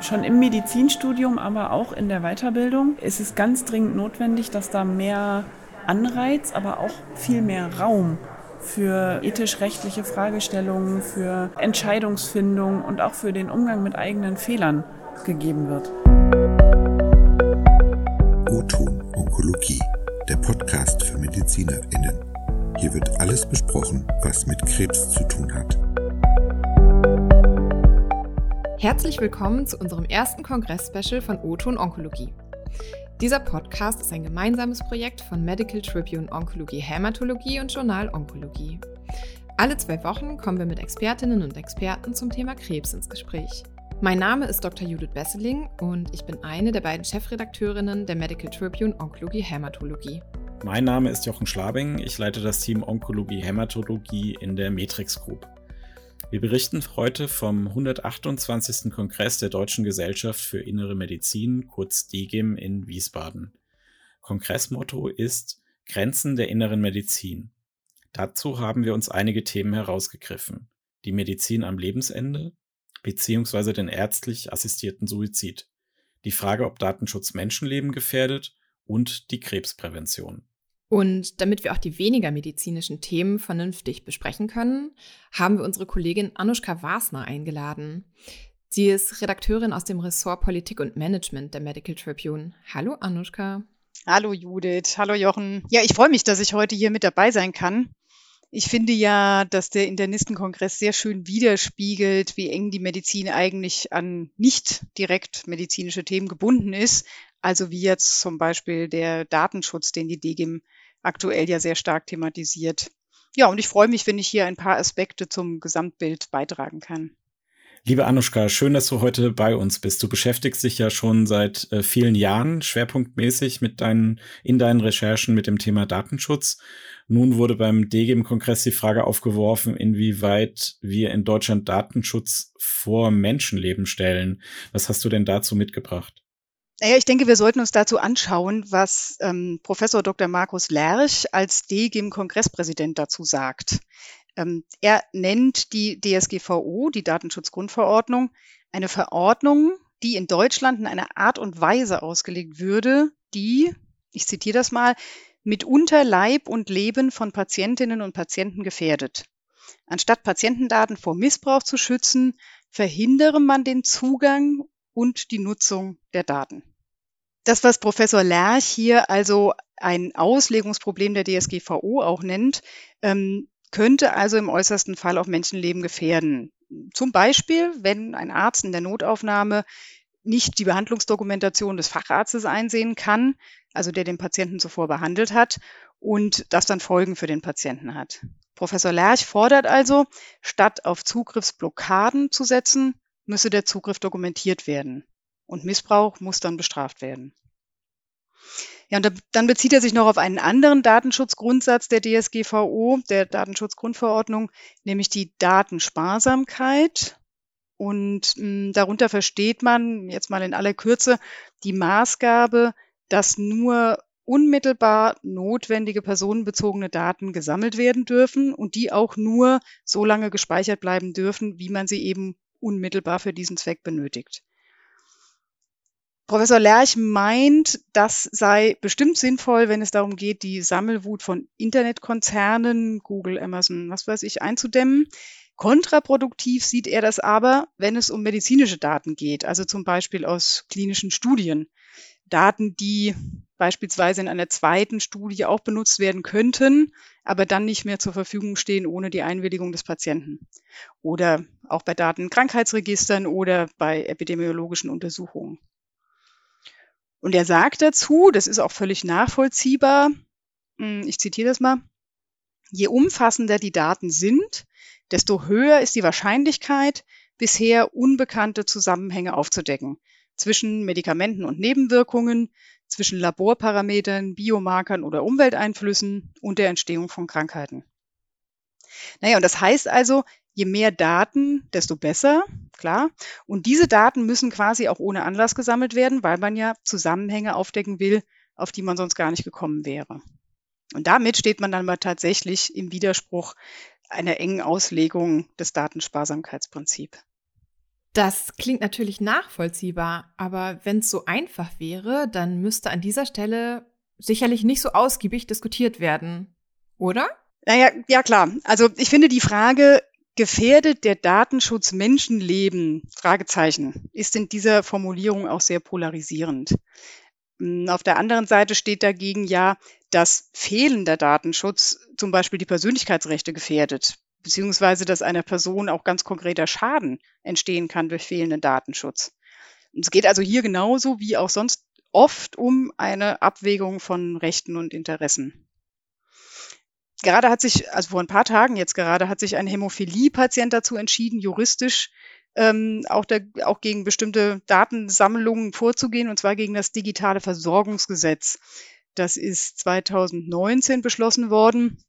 Schon im Medizinstudium, aber auch in der Weiterbildung ist es ganz dringend notwendig, dass da mehr Anreiz, aber auch viel mehr Raum für ethisch-rechtliche Fragestellungen, für Entscheidungsfindung und auch für den Umgang mit eigenen Fehlern gegeben wird. O-Ton Onkologie, der Podcast für MedizinerInnen. Hier wird alles besprochen, was mit Krebs zu tun hat. Herzlich willkommen zu unserem ersten Kongress-Special von O-Ton Onkologie. Dieser Podcast ist ein gemeinsames Projekt von Medical Tribune Onkologie Hämatologie und Journal Onkologie. Alle zwei Wochen kommen wir mit Expertinnen und Experten zum Thema Krebs ins Gespräch. Mein Name ist Dr. Judith Besseling und ich bin eine der beiden Chefredakteurinnen der Medical Tribune Onkologie Hämatologie. Mein Name ist Jochen Schlabing, ich leite das Team Onkologie Hämatologie in der Matrix Group. Wir berichten heute vom 128. Kongress der Deutschen Gesellschaft für Innere Medizin, kurz DGIM, in Wiesbaden. Kongressmotto ist Grenzen der inneren Medizin. Dazu haben wir uns einige Themen herausgegriffen. Die Medizin am Lebensende beziehungsweise den ärztlich assistierten Suizid. Die Frage, ob Datenschutz Menschenleben gefährdet und die Krebsprävention. Und damit wir auch die weniger medizinischen Themen vernünftig besprechen können, haben wir unsere Kollegin Anushka Wasner eingeladen. Sie ist Redakteurin aus dem Ressort Politik und Management der Medical Tribune. Hallo Anushka. Hallo Judith, hallo Jochen. Ja, ich freue mich, dass ich heute hier mit dabei sein kann. Ich finde ja, dass der Internistenkongress sehr schön widerspiegelt, wie eng die Medizin eigentlich an nicht direkt medizinische Themen gebunden ist. Also wie jetzt zum Beispiel der Datenschutz, den die DGIM aktuell ja sehr stark thematisiert. Ja, und ich freue mich, wenn ich hier ein paar Aspekte zum Gesamtbild beitragen kann. Liebe Anushka, schön, dass du heute bei uns bist. Du beschäftigst dich ja schon seit äh, vielen Jahren schwerpunktmäßig mit deinen, in deinen Recherchen mit dem Thema Datenschutz. Nun wurde beim DGIM-Kongress die Frage aufgeworfen, inwieweit wir in Deutschland Datenschutz vor Menschenleben stellen. Was hast du denn dazu mitgebracht? Naja, ich denke, wir sollten uns dazu anschauen, was ähm, Professor Dr. Markus Lerch als DGIM-Kongresspräsident dazu sagt. Ähm, er nennt die DSGVO, die Datenschutzgrundverordnung, eine Verordnung, die in Deutschland in einer Art und Weise ausgelegt würde, die, ich zitiere das mal, mitunter Leib und Leben von Patientinnen und Patienten gefährdet. Anstatt Patientendaten vor Missbrauch zu schützen, verhindere man den Zugang und die Nutzung der Daten. Das, was Professor Lerch hier also ein Auslegungsproblem der DSGVO auch nennt, ähm, könnte also im äußersten Fall auch Menschenleben gefährden. Zum Beispiel, wenn ein Arzt in der Notaufnahme nicht die Behandlungsdokumentation des Facharztes einsehen kann, also der den Patienten zuvor behandelt hat und das dann Folgen für den Patienten hat. Professor Lerch fordert also, statt auf Zugriffsblockaden zu setzen, müsse der Zugriff dokumentiert werden und Missbrauch muss dann bestraft werden. Ja, und dann bezieht er sich noch auf einen anderen Datenschutzgrundsatz der DSGVO, der Datenschutzgrundverordnung, nämlich die Datensparsamkeit. Und mh, hm, darunter versteht man jetzt mal in aller Kürze die Maßgabe, dass nur unmittelbar notwendige personenbezogene Daten gesammelt werden dürfen und die auch nur so lange gespeichert bleiben dürfen, wie man sie eben unmittelbar für diesen Zweck benötigt. Professor Lerch meint, das sei bestimmt sinnvoll, wenn es darum geht, die Sammelwut von Internetkonzernen, Google, Amazon, was weiß ich, einzudämmen. Kontraproduktiv sieht er das aber, wenn es um medizinische Daten geht, also zum Beispiel aus klinischen Studien. Daten, die beispielsweise in einer zweiten Studie auch benutzt werden könnten, aber dann nicht mehr zur Verfügung stehen ohne die Einwilligung des Patienten. Oder auch bei Daten in Krankheitsregistern oder bei epidemiologischen Untersuchungen. Und er sagt dazu, das ist auch völlig nachvollziehbar, hm, ich zitiere das mal, je umfassender die Daten sind, desto höher ist die Wahrscheinlichkeit, bisher unbekannte Zusammenhänge aufzudecken zwischen Medikamenten und Nebenwirkungen, zwischen Laborparametern, Biomarkern oder Umwelteinflüssen und der Entstehung von Krankheiten. Naja, und das heißt also, je mehr Daten, desto besser, klar. Und diese Daten müssen quasi auch ohne Anlass gesammelt werden, weil man ja Zusammenhänge aufdecken will, auf die man sonst gar nicht gekommen wäre. Und damit steht man dann mal tatsächlich im Widerspruch einer engen Auslegung des Datensparsamkeitsprinzips. Das klingt natürlich nachvollziehbar, aber wenn es so einfach wäre, dann müsste an dieser Stelle sicherlich nicht so ausgiebig diskutiert werden, oder? Naja, ja klar. Also ich finde die Frage, gefährdet der Datenschutz Menschenleben? Fragezeichen, ist in dieser Formulierung auch sehr polarisierend. Hm, auf der anderen Seite steht dagegen ja, dass fehlender Datenschutz zum Beispiel die Persönlichkeitsrechte gefährdet beziehungsweise dass einer Person auch ganz konkreter Schaden entstehen kann durch fehlenden Datenschutz. Es geht also hier genauso wie auch sonst oft um eine Abwägung von Rechten und Interessen. Gerade hat sich, also vor ein paar Tagen jetzt gerade, hat sich ein Hämophilie-Patient dazu entschieden, juristisch ähm, auch, der, auch gegen bestimmte Datensammlungen vorzugehen, und zwar gegen das digitale Versorgungsgesetz. Das ist 2019 beschlossen worden.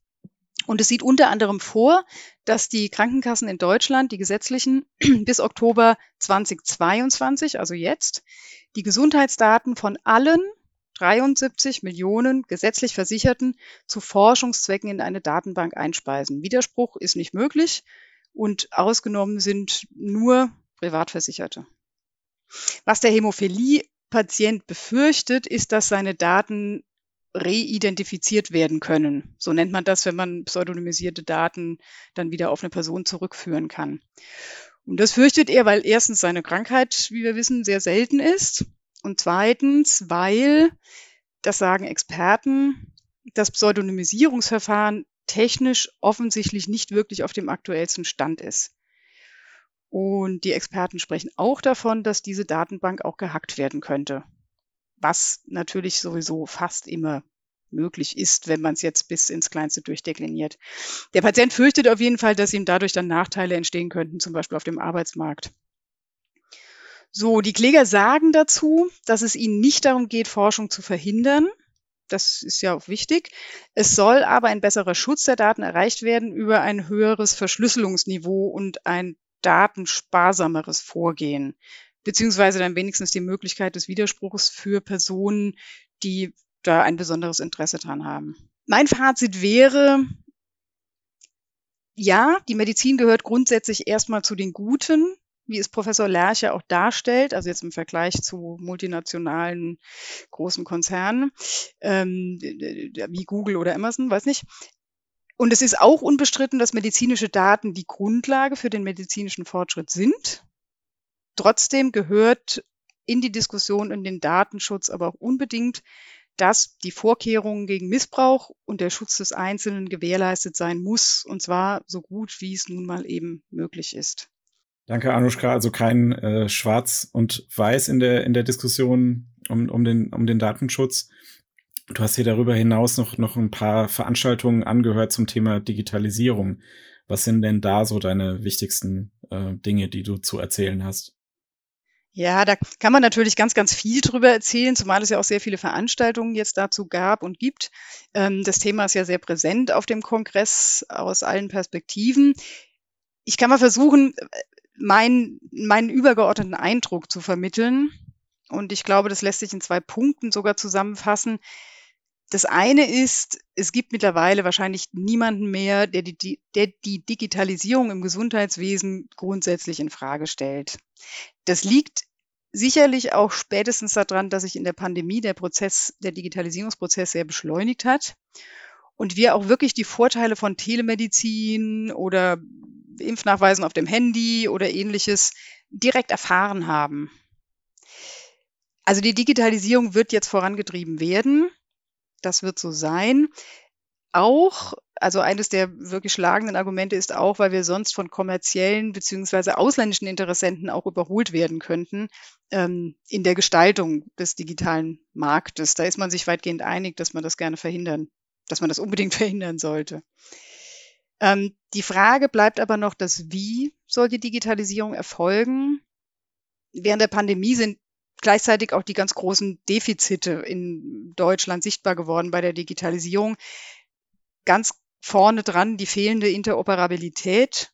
Und es sieht unter anderem vor, dass die Krankenkassen in Deutschland, die gesetzlichen, bis Oktober 2022, also jetzt, die Gesundheitsdaten von allen 73 Millionen gesetzlich Versicherten zu Forschungszwecken in eine Datenbank einspeisen. Widerspruch ist nicht möglich und ausgenommen sind nur Privatversicherte. Was der Hämophilie-Patient befürchtet, ist, dass seine Daten reidentifiziert werden können. So nennt man das, wenn man pseudonymisierte Daten dann wieder auf eine Person zurückführen kann. Und das fürchtet er, weil erstens seine Krankheit, wie wir wissen, sehr selten ist. Und zweitens, weil, das sagen Experten, das Pseudonymisierungsverfahren technisch offensichtlich nicht wirklich auf dem aktuellsten Stand ist. Und die Experten sprechen auch davon, dass diese Datenbank auch gehackt werden könnte was natürlich sowieso fast immer möglich ist, wenn man es jetzt bis ins Kleinste durchdekliniert. Der Patient fürchtet auf jeden Fall, dass ihm dadurch dann Nachteile entstehen könnten, zum Beispiel auf dem Arbeitsmarkt. So, die Kläger sagen dazu, dass es ihnen nicht darum geht, Forschung zu verhindern. Das ist ja auch wichtig. Es soll aber ein besserer Schutz der Daten erreicht werden über ein höheres Verschlüsselungsniveau und ein datensparsameres Vorgehen beziehungsweise dann wenigstens die Möglichkeit des Widerspruchs für Personen, die da ein besonderes Interesse dran haben. Mein Fazit wäre, ja, die Medizin gehört grundsätzlich erstmal zu den Guten, wie es Professor Lerche auch darstellt, also jetzt im Vergleich zu multinationalen großen Konzernen ähm, wie Google oder Amazon, weiß nicht. Und es ist auch unbestritten, dass medizinische Daten die Grundlage für den medizinischen Fortschritt sind. Trotzdem gehört in die Diskussion in den Datenschutz aber auch unbedingt, dass die Vorkehrungen gegen Missbrauch und der Schutz des Einzelnen gewährleistet sein muss, und zwar so gut, wie es nun mal eben möglich ist. Danke, Anushka. Also kein äh, Schwarz und Weiß in der, in der Diskussion um, um, den, um den Datenschutz. Du hast hier darüber hinaus noch, noch ein paar Veranstaltungen angehört zum Thema Digitalisierung. Was sind denn da so deine wichtigsten äh, Dinge, die du zu erzählen hast? Ja, da kann man natürlich ganz, ganz viel drüber erzählen, zumal es ja auch sehr viele Veranstaltungen jetzt dazu gab und gibt. Ähm, das Thema ist ja sehr präsent auf dem Kongress aus allen Perspektiven. Ich kann mal versuchen, mein, meinen übergeordneten Eindruck zu vermitteln. Und ich glaube, das lässt sich in zwei Punkten sogar zusammenfassen. Das eine ist, es gibt mittlerweile wahrscheinlich niemanden mehr, der die, der die Digitalisierung im Gesundheitswesen grundsätzlich in Frage stellt. Das liegt sicherlich auch spätestens daran, dass sich in der Pandemie der Prozess, der Digitalisierungsprozess sehr beschleunigt hat und wir auch wirklich die Vorteile von Telemedizin oder Impfnachweisen auf dem Handy oder ähnliches direkt erfahren haben. Also die Digitalisierung wird jetzt vorangetrieben werden. Das wird so sein. Auch, also eines der wirklich schlagenden Argumente ist auch, weil wir sonst von kommerziellen beziehungsweise ausländischen Interessenten auch überholt werden könnten ähm, in der Gestaltung des digitalen Marktes. Da ist man sich weitgehend einig, dass man das gerne verhindern, dass man das unbedingt verhindern sollte. Ähm, die Frage bleibt aber noch das Wie soll die Digitalisierung erfolgen? Während der Pandemie sind gleichzeitig auch die ganz großen Defizite in Deutschland sichtbar geworden bei der Digitalisierung. Ganz vorne dran die fehlende Interoperabilität,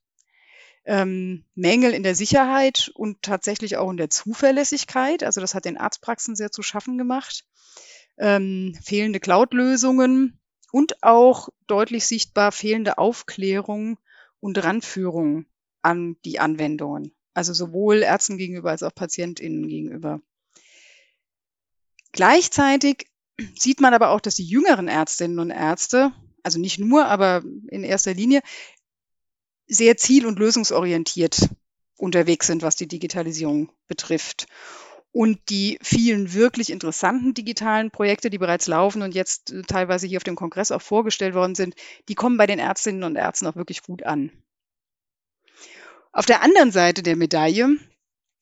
ähm, Mängel in der Sicherheit und tatsächlich auch in der Zuverlässigkeit. Also das hat den Arztpraxen sehr zu schaffen gemacht. Ähm, fehlende Cloud-Lösungen und auch deutlich sichtbar fehlende Aufklärung und Ranführung an die Anwendungen. Also sowohl Ärzten gegenüber als auch PatientInnen gegenüber. Gleichzeitig sieht man aber auch, dass die jüngeren Ärztinnen und Ärzte, also nicht nur, aber in erster Linie, sehr ziel- und lösungsorientiert unterwegs sind, was die Digitalisierung betrifft. Und die vielen wirklich interessanten digitalen Projekte, die bereits laufen und jetzt äh, teilweise hier auf dem Kongress auch vorgestellt worden sind, die kommen bei den Ärztinnen und Ärzten auch wirklich gut an. Auf der anderen Seite der Medaille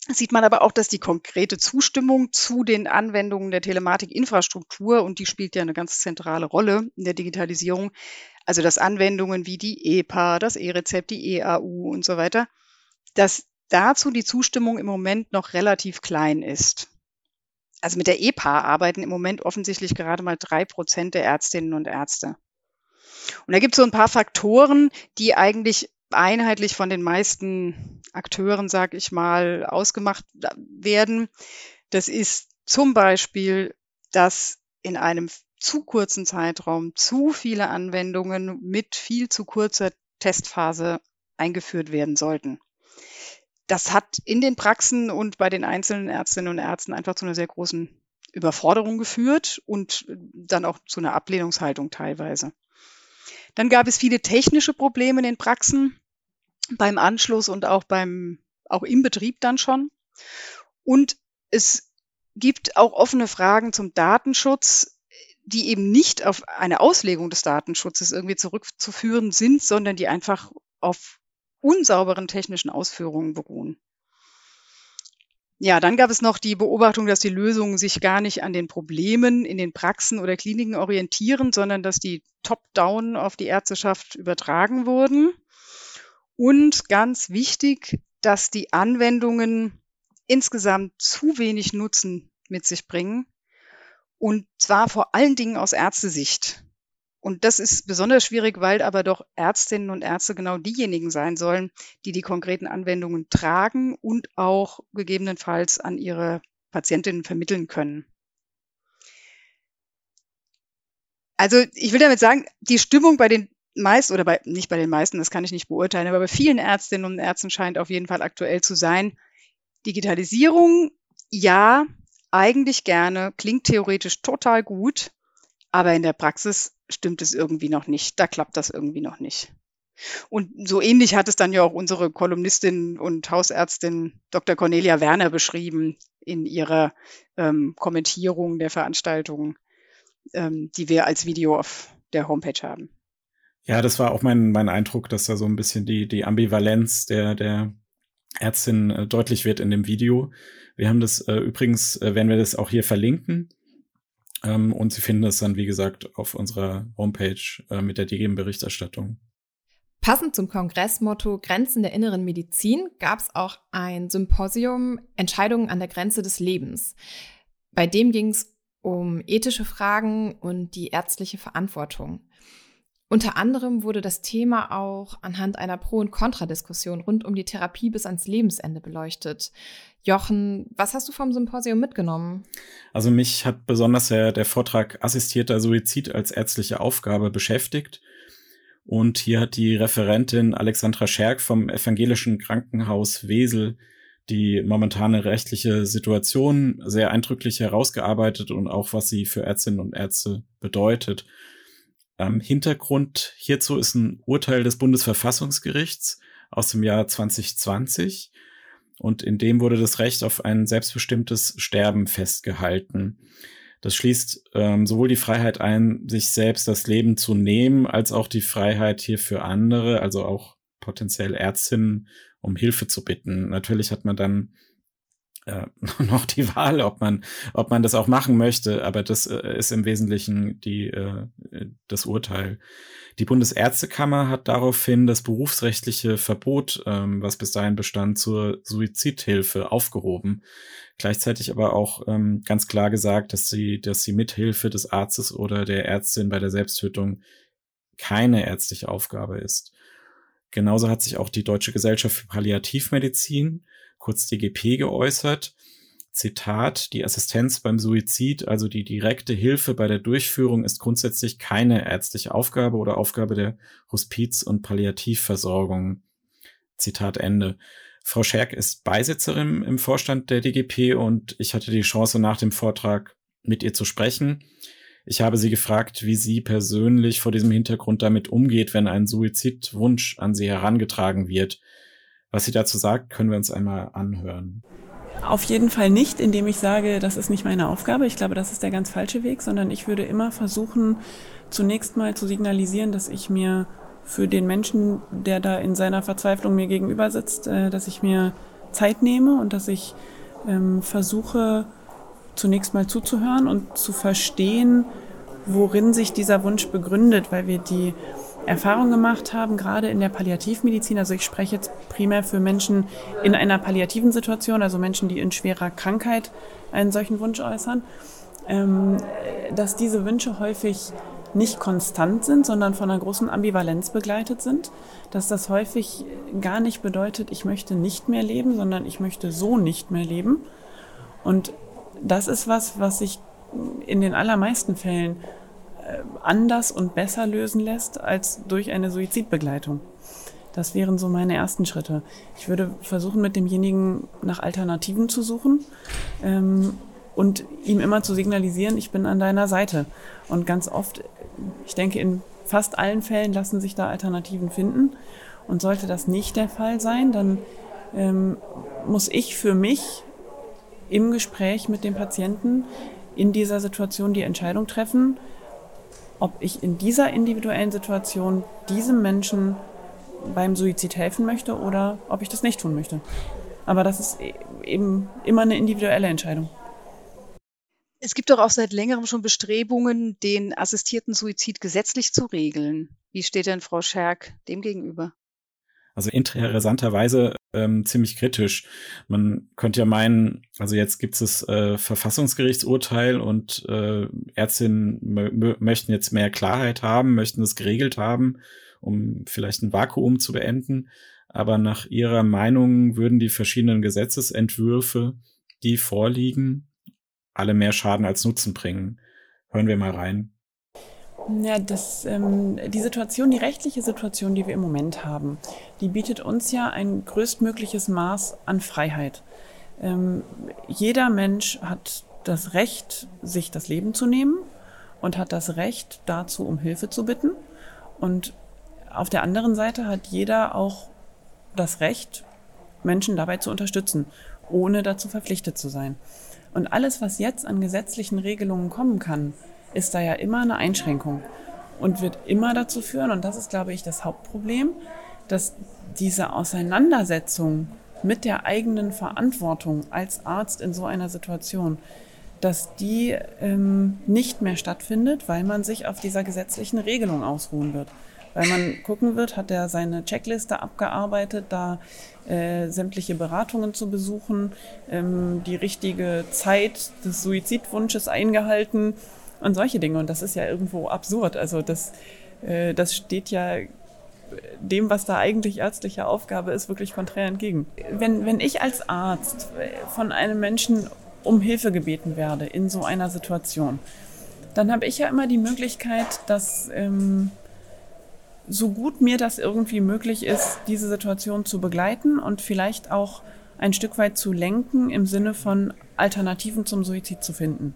sieht man aber auch, dass die konkrete Zustimmung zu den Anwendungen der Telematikinfrastruktur, und die spielt ja eine ganz zentrale Rolle in der Digitalisierung, also dass Anwendungen wie die EPA, das E-Rezept, die EAU und so weiter, dass dazu die Zustimmung im Moment noch relativ klein ist. Also mit der EPA arbeiten im Moment offensichtlich gerade mal drei Prozent der Ärztinnen und Ärzte. Und da gibt es so ein paar Faktoren, die eigentlich einheitlich von den meisten Akteuren, sag ich mal, ausgemacht werden. Das ist zum Beispiel, dass in einem zu kurzen Zeitraum zu viele Anwendungen mit viel zu kurzer Testphase eingeführt werden sollten. Das hat in den Praxen und bei den einzelnen Ärztinnen und Ärzten einfach zu einer sehr großen Überforderung geführt und dann auch zu einer Ablehnungshaltung teilweise. Dann gab es viele technische Probleme in den Praxen beim Anschluss und auch beim, auch im Betrieb dann schon. Und es gibt auch offene Fragen zum Datenschutz, die eben nicht auf eine Auslegung des Datenschutzes irgendwie zurückzuführen sind, sondern die einfach auf unsauberen technischen Ausführungen beruhen. Ja, dann gab es noch die Beobachtung, dass die Lösungen sich gar nicht an den Problemen in den Praxen oder Kliniken orientieren, sondern dass die top-down auf die Ärzteschaft übertragen wurden. Und ganz wichtig, dass die Anwendungen insgesamt zu wenig Nutzen mit sich bringen. Und zwar vor allen Dingen aus Ärztesicht. Und das ist besonders schwierig, weil aber doch Ärztinnen und Ärzte genau diejenigen sein sollen, die die konkreten Anwendungen tragen und auch gegebenenfalls an ihre Patientinnen vermitteln können. Also ich will damit sagen, die Stimmung bei den meisten oder bei, nicht bei den meisten, das kann ich nicht beurteilen, aber bei vielen Ärztinnen und Ärzten scheint auf jeden Fall aktuell zu sein. Digitalisierung, ja, eigentlich gerne, klingt theoretisch total gut, aber in der Praxis stimmt es irgendwie noch nicht. Da klappt das irgendwie noch nicht. Und so ähnlich hat es dann ja auch unsere Kolumnistin und Hausärztin Dr. Cornelia Werner beschrieben in ihrer ähm, Kommentierung der Veranstaltung, ähm, die wir als Video auf der Homepage haben. Ja, das war auch mein, mein Eindruck, dass da so ein bisschen die, die Ambivalenz der, der Ärztin äh, deutlich wird in dem Video. Wir haben das äh, übrigens, äh, werden wir das auch hier verlinken. Ähm, und Sie finden das dann, wie gesagt, auf unserer Homepage äh, mit der DGM-Berichterstattung. Passend zum Kongressmotto Grenzen der inneren Medizin gab es auch ein Symposium Entscheidungen an der Grenze des Lebens. Bei dem ging es um ethische Fragen und die ärztliche Verantwortung. Unter anderem wurde das Thema auch anhand einer Pro- und Kontradiskussion rund um die Therapie bis ans Lebensende beleuchtet. Jochen, was hast du vom Symposium mitgenommen? Also mich hat besonders der, der Vortrag Assistierter Suizid als ärztliche Aufgabe beschäftigt. Und hier hat die Referentin Alexandra Scherk vom Evangelischen Krankenhaus Wesel die momentane rechtliche Situation sehr eindrücklich herausgearbeitet und auch was sie für Ärztinnen und Ärzte bedeutet. Ähm, Hintergrund hierzu ist ein Urteil des Bundesverfassungsgerichts aus dem Jahr 2020 und in dem wurde das Recht auf ein selbstbestimmtes Sterben festgehalten. Das schließt ähm, sowohl die Freiheit ein, sich selbst das Leben zu nehmen, als auch die Freiheit hier für andere, also auch potenziell Ärztinnen, um Hilfe zu bitten. Natürlich hat man dann äh, noch die Wahl, ob man, ob man das auch machen möchte, aber das äh, ist im Wesentlichen die, äh, das Urteil. Die Bundesärztekammer hat daraufhin das berufsrechtliche Verbot, ähm, was bis dahin bestand, zur Suizidhilfe aufgehoben. Gleichzeitig aber auch ähm, ganz klar gesagt, dass sie, dass sie Mithilfe des Arztes oder der Ärztin bei der Selbsttötung keine ärztliche Aufgabe ist. Genauso hat sich auch die Deutsche Gesellschaft für Palliativmedizin kurz DGP geäußert. Zitat, die Assistenz beim Suizid, also die direkte Hilfe bei der Durchführung, ist grundsätzlich keine ärztliche Aufgabe oder Aufgabe der Hospiz- und Palliativversorgung. Zitat Ende. Frau Scherk ist Beisitzerin im Vorstand der DGP und ich hatte die Chance nach dem Vortrag mit ihr zu sprechen. Ich habe sie gefragt, wie sie persönlich vor diesem Hintergrund damit umgeht, wenn ein Suizidwunsch an sie herangetragen wird. Was sie dazu sagt, können wir uns einmal anhören. Auf jeden Fall nicht, indem ich sage, das ist nicht meine Aufgabe. Ich glaube, das ist der ganz falsche Weg, sondern ich würde immer versuchen, zunächst mal zu signalisieren, dass ich mir für den Menschen, der da in seiner Verzweiflung mir gegenüber sitzt, äh, dass ich mir Zeit nehme und dass ich ähm, versuche, zunächst mal zuzuhören und zu verstehen, worin sich dieser Wunsch begründet, weil wir die Erfahrung gemacht haben, gerade in der Palliativmedizin, also ich spreche jetzt primär für Menschen in einer palliativen Situation, also Menschen, die in schwerer Krankheit einen solchen Wunsch äußern, ähm, dass diese Wünsche häufig nicht konstant sind, sondern von einer großen Ambivalenz begleitet sind, dass das häufig gar nicht bedeutet, ich möchte nicht mehr leben, sondern ich möchte so nicht mehr leben. Und das ist was, was sich in den allermeisten Fällen anders und besser lösen lässt als durch eine Suizidbegleitung. Das wären so meine ersten Schritte. Ich würde versuchen, mit demjenigen nach Alternativen zu suchen ähm, und ihm immer zu signalisieren, ich bin an deiner Seite. Und ganz oft, ich denke, in fast allen Fällen lassen sich da Alternativen finden. Und sollte das nicht der Fall sein, dann ähm, muss ich für mich im Gespräch mit dem Patienten in dieser Situation die Entscheidung treffen, ob ich in dieser individuellen Situation diesem Menschen beim Suizid helfen möchte oder ob ich das nicht tun möchte. Aber das ist e-, eben immer eine individuelle Entscheidung. Es gibt doch auch seit längerem schon Bestrebungen, den assistierten Suizid gesetzlich zu regeln. Wie steht denn Frau Scherk dem gegenüber? Also interessanterweise ähm, ziemlich kritisch. Man könnte ja meinen, also jetzt gibt es äh, Verfassungsgerichtsurteil und äh, Ärztinnen möchten jetzt mehr Klarheit haben, möchten es geregelt haben, um vielleicht ein Vakuum zu beenden. Aber nach ihrer Meinung würden die verschiedenen Gesetzesentwürfe, die vorliegen, alle mehr Schaden als Nutzen bringen. Hören wir mal rein. Ja, das, ähm, die Situation, die rechtliche Situation, die wir im Moment haben, die bietet uns ja ein größtmögliches Maß an Freiheit. Ähm, jeder Mensch hat das Recht, sich das Leben zu nehmen und hat das Recht dazu, um Hilfe zu bitten. Und auf der anderen Seite hat jeder auch das Recht, Menschen dabei zu unterstützen, ohne dazu verpflichtet zu sein. Und alles, was jetzt an gesetzlichen Regelungen kommen kann, ist da ja immer eine Einschränkung und wird immer dazu führen, und das ist, glaube ich, das Hauptproblem, dass diese Auseinandersetzung mit der eigenen Verantwortung als Arzt in so einer Situation, dass die ähm, nicht mehr stattfindet, weil man sich auf dieser gesetzlichen Regelung ausruhen wird. Weil man gucken wird, hat er seine Checkliste abgearbeitet, da äh, sämtliche Beratungen zu besuchen, ähm, die richtige Zeit des Suizidwunsches eingehalten, und solche Dinge. Und das ist ja irgendwo absurd. Also das, äh, das steht ja dem, was da eigentlich ärztliche Aufgabe ist, wirklich konträr entgegen. Wenn, wenn ich als Arzt von einem Menschen um Hilfe gebeten werde in so einer Situation, dann habe ich ja immer die Möglichkeit, dass ähm, so gut mir das irgendwie möglich ist, diese Situation zu begleiten und vielleicht auch ein Stück weit zu lenken im Sinne von Alternativen zum Suizid zu finden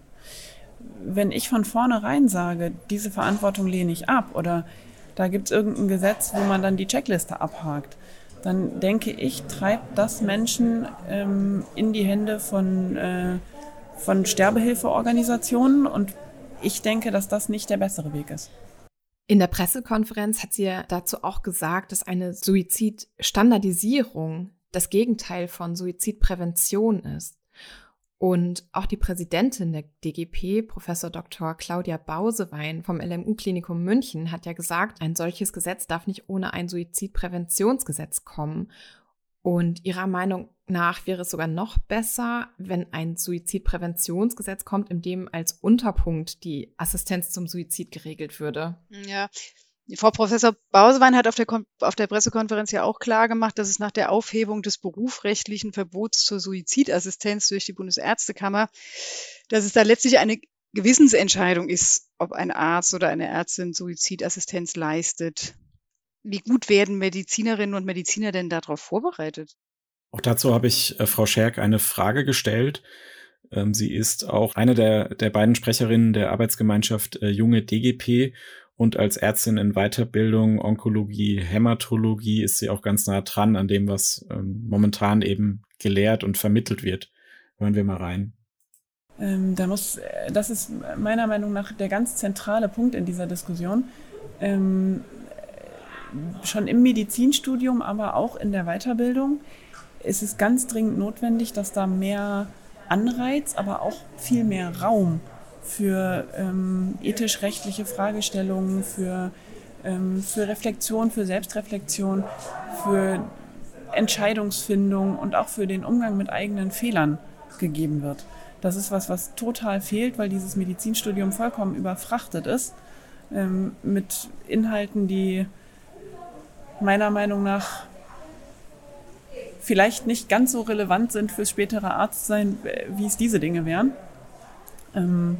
wenn ich von vornherein sage, diese Verantwortung lehne ich ab oder da gibt es irgendein Gesetz, wo man dann die Checkliste abhakt, dann denke ich, treibt das Menschen ähm, in die Hände von, äh, von Sterbehilfeorganisationen und ich denke, dass das nicht der bessere Weg ist. In der Pressekonferenz hat sie ja dazu auch gesagt, dass eine Suizidstandardisierung das Gegenteil von Suizidprävention ist. Und auch die Präsidentin der DGP, Professor Dr. Claudia Bausewein vom LMU-Klinikum München, hat ja gesagt, ein solches Gesetz darf nicht ohne ein Suizidpräventionsgesetz kommen. Und ihrer Meinung nach wäre es sogar noch besser, wenn ein Suizidpräventionsgesetz kommt, in dem als Unterpunkt die Assistenz zum Suizid geregelt würde. Ja, Frau Professor Bausewein hat auf der, auf der Pressekonferenz ja auch klar gemacht, dass es nach der Aufhebung des berufsrechtlichen Verbots zur Suizidassistenz durch die Bundesärztekammer, dass es da letztlich eine Gewissensentscheidung ist, ob ein Arzt oder eine Ärztin Suizidassistenz leistet. Wie gut werden Medizinerinnen und Mediziner denn darauf vorbereitet? Auch dazu habe ich äh, Frau Scherk eine Frage gestellt. Ähm, sie ist auch eine der, der beiden Sprecherinnen der Arbeitsgemeinschaft äh, Junge DGP und als Ärztin in Weiterbildung, Onkologie, Hämatologie ist sie auch ganz nah dran an dem, was ähm, momentan eben gelehrt und vermittelt wird. Hören wir mal rein. Ähm, da muss, äh, das ist meiner Meinung nach der ganz zentrale Punkt in dieser Diskussion. Ähm, schon im Medizinstudium, aber auch in der Weiterbildung ist es ganz dringend notwendig, dass da mehr Anreiz, aber auch viel mehr Raum für ähm, ethisch-rechtliche Fragestellungen, für, ähm, für Reflexion, für Selbstreflexion, für Entscheidungsfindung und auch für den Umgang mit eigenen Fehlern gegeben wird. Das ist was, was total fehlt, weil dieses Medizinstudium vollkommen überfrachtet ist ähm, mit Inhalten, die meiner Meinung nach vielleicht nicht ganz so relevant sind fürs spätere Arztsein, wie es diese Dinge wären. Ähm,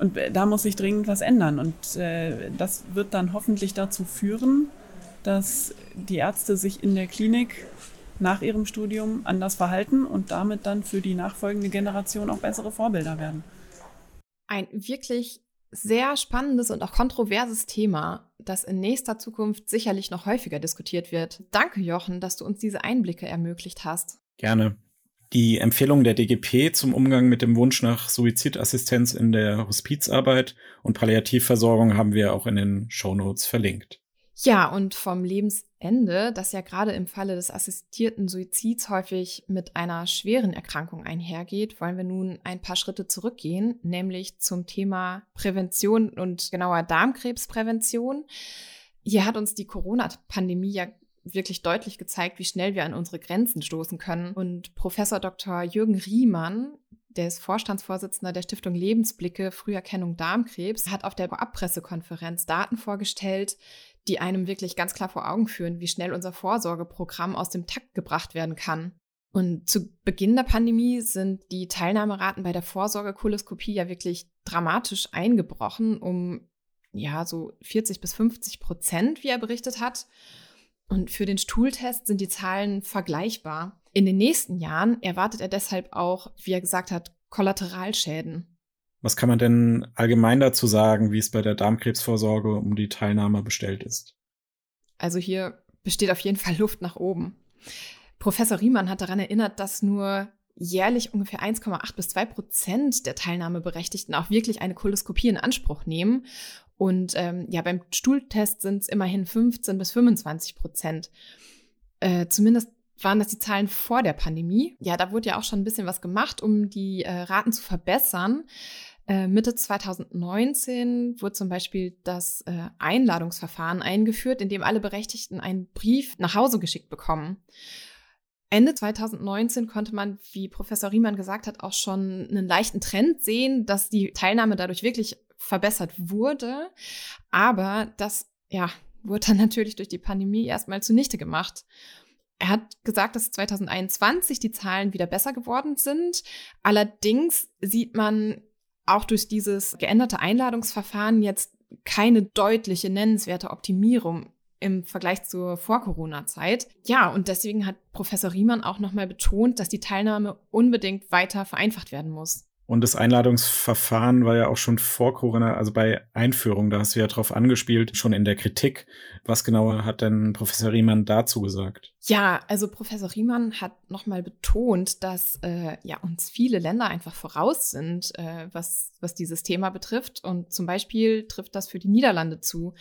und da muss sich dringend was ändern. Und äh, das wird dann hoffentlich dazu führen, dass die Ärzte sich in der Klinik nach ihrem Studium anders verhalten und damit dann für die nachfolgende Generation auch bessere Vorbilder werden. Ein wirklich sehr spannendes und auch kontroverses Thema, das in nächster Zukunft sicherlich noch häufiger diskutiert wird. Danke, Jochen, dass du uns diese Einblicke ermöglicht hast. Gerne. Die Empfehlung der DGP zum Umgang mit dem Wunsch nach Suizidassistenz in der Hospizarbeit und Palliativversorgung haben wir auch in den Shownotes verlinkt. Ja, und vom Lebensende, das ja gerade im Falle des assistierten Suizids häufig mit einer schweren Erkrankung einhergeht, wollen wir nun ein paar Schritte zurückgehen, nämlich zum Thema Prävention und genauer Darmkrebsprävention. Hier hat uns die Corona-Pandemie ja wirklich deutlich gezeigt, wie schnell wir an unsere Grenzen stoßen können. Und Professor Dr. Jürgen Riemann, der ist Vorstandsvorsitzender der Stiftung Lebensblicke Früherkennung Darmkrebs, hat auf der Abpressekonferenz Daten vorgestellt, die einem wirklich ganz klar vor Augen führen, wie schnell unser Vorsorgeprogramm aus dem Takt gebracht werden kann. Und zu Beginn der Pandemie sind die Teilnahmeraten bei der Vorsorgekoloskopie ja wirklich dramatisch eingebrochen, um ja so 40 bis 50 Prozent, wie er berichtet hat. Und für den Stuhltest sind die Zahlen vergleichbar. In den nächsten Jahren erwartet er deshalb auch, wie er gesagt hat, Kollateralschäden. Was kann man denn allgemein dazu sagen, wie es bei der Darmkrebsvorsorge um die Teilnahme bestellt ist? Also hier besteht auf jeden Fall Luft nach oben. Professor Riemann hat daran erinnert, dass nur jährlich ungefähr 1,8 bis 2 Prozent der Teilnahmeberechtigten auch wirklich eine Koloskopie in Anspruch nehmen. Und ähm, ja, beim Stuhltest sind es immerhin 15 bis 25 Prozent. Äh, zumindest waren das die Zahlen vor der Pandemie. Ja, da wurde ja auch schon ein bisschen was gemacht, um die äh, Raten zu verbessern. Äh, Mitte 2019 wurde zum Beispiel das äh, Einladungsverfahren eingeführt, in dem alle Berechtigten einen Brief nach Hause geschickt bekommen. Ende 2019 konnte man, wie Professor Riemann gesagt hat, auch schon einen leichten Trend sehen, dass die Teilnahme dadurch wirklich verbessert wurde. Aber das, ja, wurde dann natürlich durch die Pandemie erstmal zunichte gemacht. Er hat gesagt, dass 2021 die Zahlen wieder besser geworden sind. Allerdings sieht man auch durch dieses geänderte Einladungsverfahren jetzt keine deutliche nennenswerte Optimierung im Vergleich zur Vor-Corona-Zeit. Ja, und deswegen hat Professor Riemann auch nochmal betont, dass die Teilnahme unbedingt weiter vereinfacht werden muss. Und das Einladungsverfahren war ja auch schon vor Corona, also bei Einführung, da hast du ja drauf angespielt, schon in der Kritik. Was genau hat denn Professor Riemann dazu gesagt? Ja, also Professor Riemann hat nochmal betont, dass äh, ja uns viele Länder einfach voraus sind, äh, was, was dieses Thema betrifft. Und zum Beispiel trifft das für die Niederlande zu.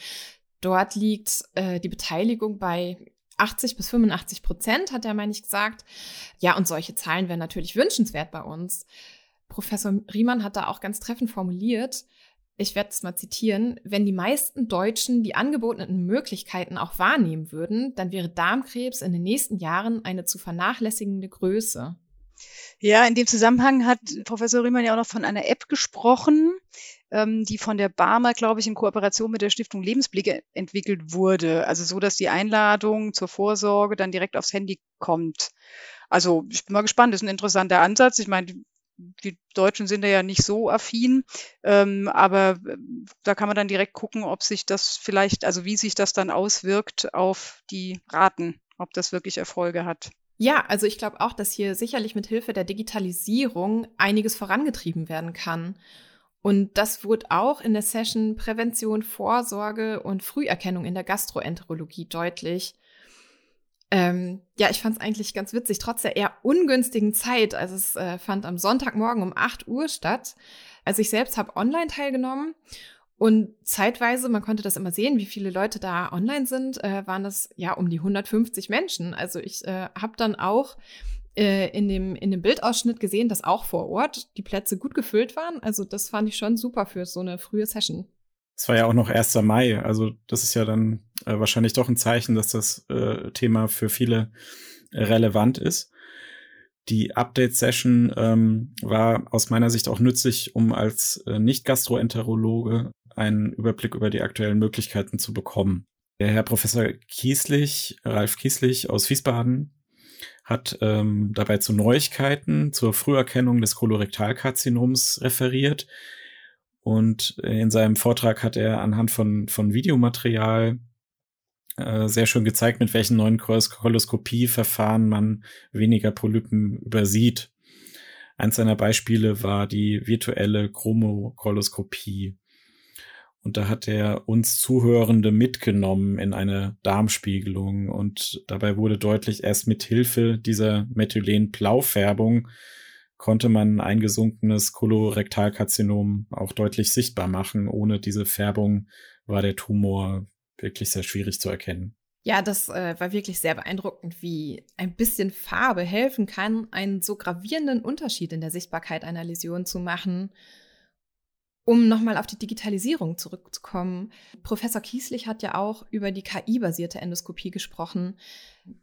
Dort liegt äh, die Beteiligung bei 80 bis 85 Prozent, hat er, meine ich, gesagt. Ja, und solche Zahlen wären natürlich wünschenswert bei uns. Professor Riemann hat da auch ganz treffend formuliert, ich werde es mal zitieren, wenn die meisten Deutschen die angebotenen Möglichkeiten auch wahrnehmen würden, dann wäre Darmkrebs in den nächsten Jahren eine zu vernachlässigende Größe. Ja, in dem Zusammenhang hat Professor Riemann ja auch noch von einer App gesprochen, ähm, die von der Barmer, glaube ich, in Kooperation mit der Stiftung Lebensblicke entwickelt wurde. Also so, dass die Einladung zur Vorsorge dann direkt aufs Handy kommt. Also ich bin mal gespannt, das ist ein interessanter Ansatz. Ich meine, die Deutschen sind ja nicht so affin, ähm, aber äh, da kann man dann direkt gucken, ob sich das vielleicht, also wie sich das dann auswirkt auf die Raten, ob das wirklich Erfolge hat. Ja, also ich glaube auch, dass hier sicherlich mit Hilfe der Digitalisierung einiges vorangetrieben werden kann. Und das wurde auch in der Session Prävention, Vorsorge und Früherkennung in der Gastroenterologie deutlich. Ähm, ja, ich fand es eigentlich ganz witzig, trotz der eher ungünstigen Zeit. Also es äh, fand am Sonntagmorgen um 8 Uhr statt. Also ich selbst habe online teilgenommen und zeitweise, man konnte das immer sehen, wie viele Leute da online sind, äh, waren das ja um die 150 Menschen. Also ich äh, habe dann auch äh, in, dem, in dem Bildausschnitt gesehen, dass auch vor Ort die Plätze gut gefüllt waren. Also das fand ich schon super für so eine frühe Session. Es war ja auch noch 1. Mai, also das ist ja dann äh, wahrscheinlich doch ein Zeichen, dass das äh, Thema für viele relevant ist. Die Update-Session ähm, war aus meiner Sicht auch nützlich, um als äh, Nicht-Gastroenterologe einen Überblick über die aktuellen Möglichkeiten zu bekommen. Der Herr Professor Kieslich, Ralf Kieslich aus Wiesbaden, hat ähm, dabei zu Neuigkeiten zur Früherkennung des Kolorektalkarzinoms referiert, und in seinem Vortrag hat er anhand von, von Videomaterial äh, sehr schön gezeigt, mit welchen neuen Koloskopieverfahren man weniger Polypen übersieht. Eins seiner Beispiele war die virtuelle Chromokoloskopie. Und da hat er uns Zuhörende mitgenommen in eine Darmspiegelung. Und dabei wurde deutlich, erst mit Hilfe dieser Methylen-Blaufärbung konnte man eingesunkenes Kolorektalkarzinom auch deutlich sichtbar machen. Ohne diese Färbung war der Tumor wirklich sehr schwierig zu erkennen. Ja, das äh, war wirklich sehr beeindruckend, wie ein bisschen Farbe helfen kann, einen so gravierenden Unterschied in der Sichtbarkeit einer Läsion zu machen. Um nochmal auf die Digitalisierung zurückzukommen, Professor Kieslich hat ja auch über die KI-basierte Endoskopie gesprochen.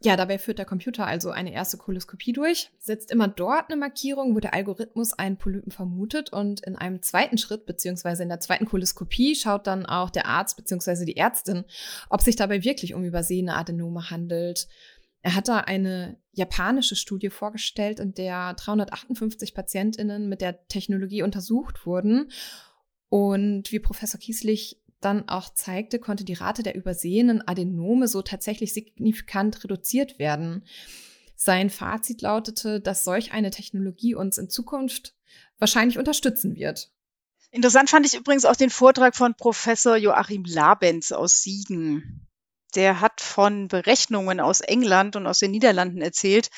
Ja, dabei führt der Computer also eine erste Koloskopie durch, setzt immer dort eine Markierung, wo der Algorithmus einen Polypen vermutet und in einem zweiten Schritt beziehungsweise in der zweiten Koloskopie schaut dann auch der Arzt beziehungsweise die Ärztin, ob sich dabei wirklich um übersehene Adenome handelt. Er hat da eine japanische Studie vorgestellt, in der 358 Patientinnen mit der Technologie untersucht wurden und wie Professor Kieslich dann auch zeigte, konnte die Rate der übersehenen Adenome so tatsächlich signifikant reduziert werden. Sein Fazit lautete, dass solch eine Technologie uns in Zukunft wahrscheinlich unterstützen wird. Interessant fand ich übrigens auch den Vortrag von Professor Joachim Labenz aus Siegen. Der hat von Berechnungen aus England und aus den Niederlanden erzählt,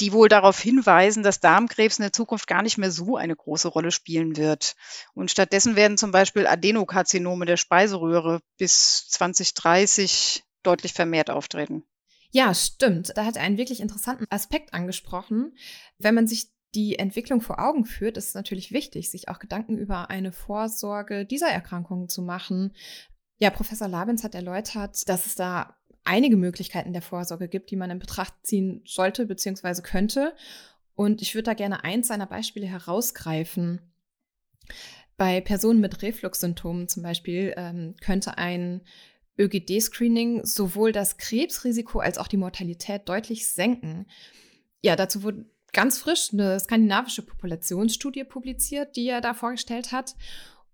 die wohl darauf hinweisen, dass Darmkrebs in der Zukunft gar nicht mehr so eine große Rolle spielen wird. Und stattdessen werden zum Beispiel Adenokarzinome der Speiseröhre bis 2030 deutlich vermehrt auftreten. Ja, stimmt. Da hat er einen wirklich interessanten Aspekt angesprochen. Wenn man sich die Entwicklung vor Augen führt, ist es natürlich wichtig, sich auch Gedanken über eine Vorsorge dieser Erkrankungen zu machen. Ja, Professor Labens hat erläutert, dass es da einige Möglichkeiten der Vorsorge gibt, die man in Betracht ziehen sollte bzw. könnte. Und ich würde da gerne eins seiner Beispiele herausgreifen. Bei Personen mit Refluxsymptomen zum Beispiel ähm, könnte ein ÖGD-Screening sowohl das Krebsrisiko als auch die Mortalität deutlich senken. Ja, dazu wurde ganz frisch eine skandinavische Populationsstudie publiziert, die er da vorgestellt hat.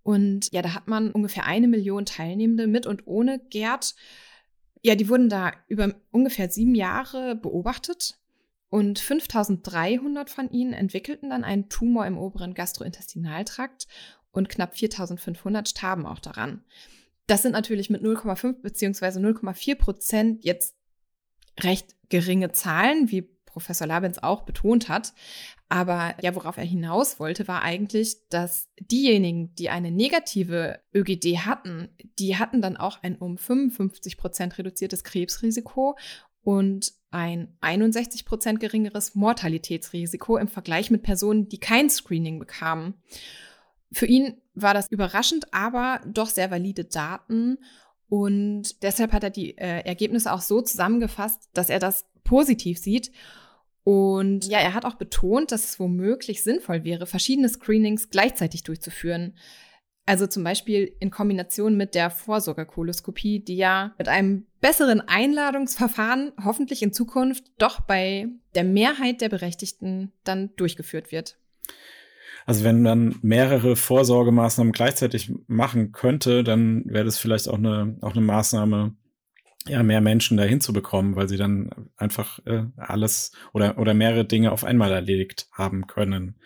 Und ja, da hat man ungefähr eine Million Teilnehmende mit und ohne GERD ja, die wurden da über ungefähr sieben Jahre beobachtet und 5300 von ihnen entwickelten dann einen Tumor im oberen Gastrointestinaltrakt und knapp 4500 starben auch daran. Das sind natürlich mit 0,5 beziehungsweise 0,4 Prozent jetzt recht geringe Zahlen, wie Professor Labens auch betont hat. Aber ja, worauf er hinaus wollte, war eigentlich, dass diejenigen, die eine negative ÖGD hatten, die hatten dann auch ein um 55 Prozent reduziertes Krebsrisiko und ein 61 Prozent geringeres Mortalitätsrisiko im Vergleich mit Personen, die kein Screening bekamen. Für ihn war das überraschend, aber doch sehr valide Daten. Und deshalb hat er die äh, Ergebnisse auch so zusammengefasst, dass er das positiv sieht und ja, er hat auch betont, dass es womöglich sinnvoll wäre, verschiedene Screenings gleichzeitig durchzuführen. Also zum Beispiel in Kombination mit der Vorsorgerkoloskopie, die ja mit einem besseren Einladungsverfahren hoffentlich in Zukunft doch bei der Mehrheit der Berechtigten dann durchgeführt wird. Also wenn man mehrere Vorsorgemaßnahmen gleichzeitig machen könnte, dann wäre das vielleicht auch eine, auch eine Maßnahme, ja, mehr Menschen dahin zu bekommen, weil sie dann einfach äh, alles oder, oder mehrere Dinge auf einmal erledigt haben können.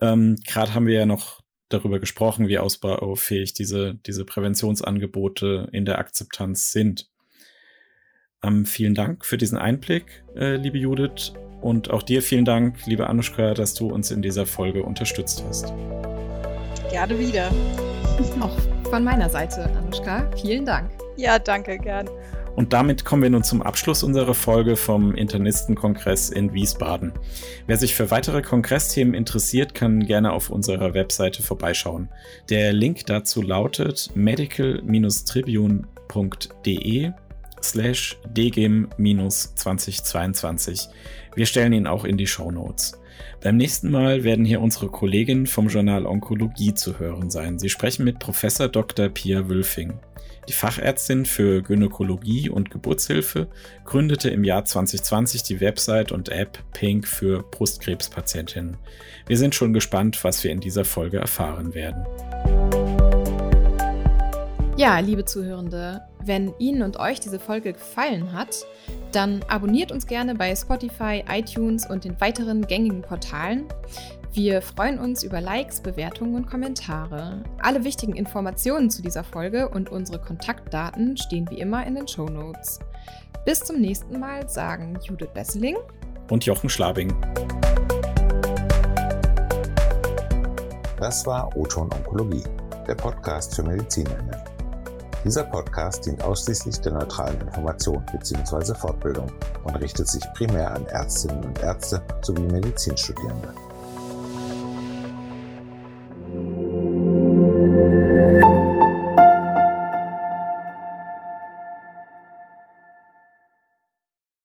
Ähm, Gerade haben wir ja noch darüber gesprochen, wie ausbaufähig diese, diese Präventionsangebote in der Akzeptanz sind. Ähm, vielen Dank für diesen Einblick, äh, liebe Judith. Und auch dir vielen Dank, liebe Anushka, dass du uns in dieser Folge unterstützt hast. Gerne wieder. Auch von meiner Seite, Anushka, vielen Dank. Ja, danke, gern. Und damit kommen wir nun zum Abschluss unserer Folge vom Internistenkongress in Wiesbaden. Wer sich für weitere Kongressthemen interessiert, kann gerne auf unserer Webseite vorbeischauen. Der Link dazu lautet medical-tribune.de slash dgim-2022. Wir stellen ihn auch in die Show Notes. Beim nächsten Mal werden hier unsere Kolleginnen vom Journal Onkologie zu hören sein. Sie sprechen mit Professor Dr. Pia Wülfing. Die Fachärztin für Gynäkologie und Geburtshilfe gründete im Jahr 2020 die Website und App Pink für Brustkrebspatientinnen. Wir sind schon gespannt, was wir in dieser Folge erfahren werden. Ja, liebe Zuhörende, wenn Ihnen und euch diese Folge gefallen hat, dann abonniert uns gerne bei Spotify, iTunes und den weiteren gängigen Portalen. Wir freuen uns über Likes, Bewertungen und Kommentare. Alle wichtigen Informationen zu dieser Folge und unsere Kontaktdaten stehen wie immer in den Show Notes. Bis zum nächsten Mal sagen Judith Besseling und Jochen Schlabing. Das war Oton Onkologie, der Podcast für Medizinerinnen. Dieser Podcast dient ausschließlich der neutralen Information bzw. Fortbildung und richtet sich primär an Ärztinnen und Ärzte sowie Medizinstudierende.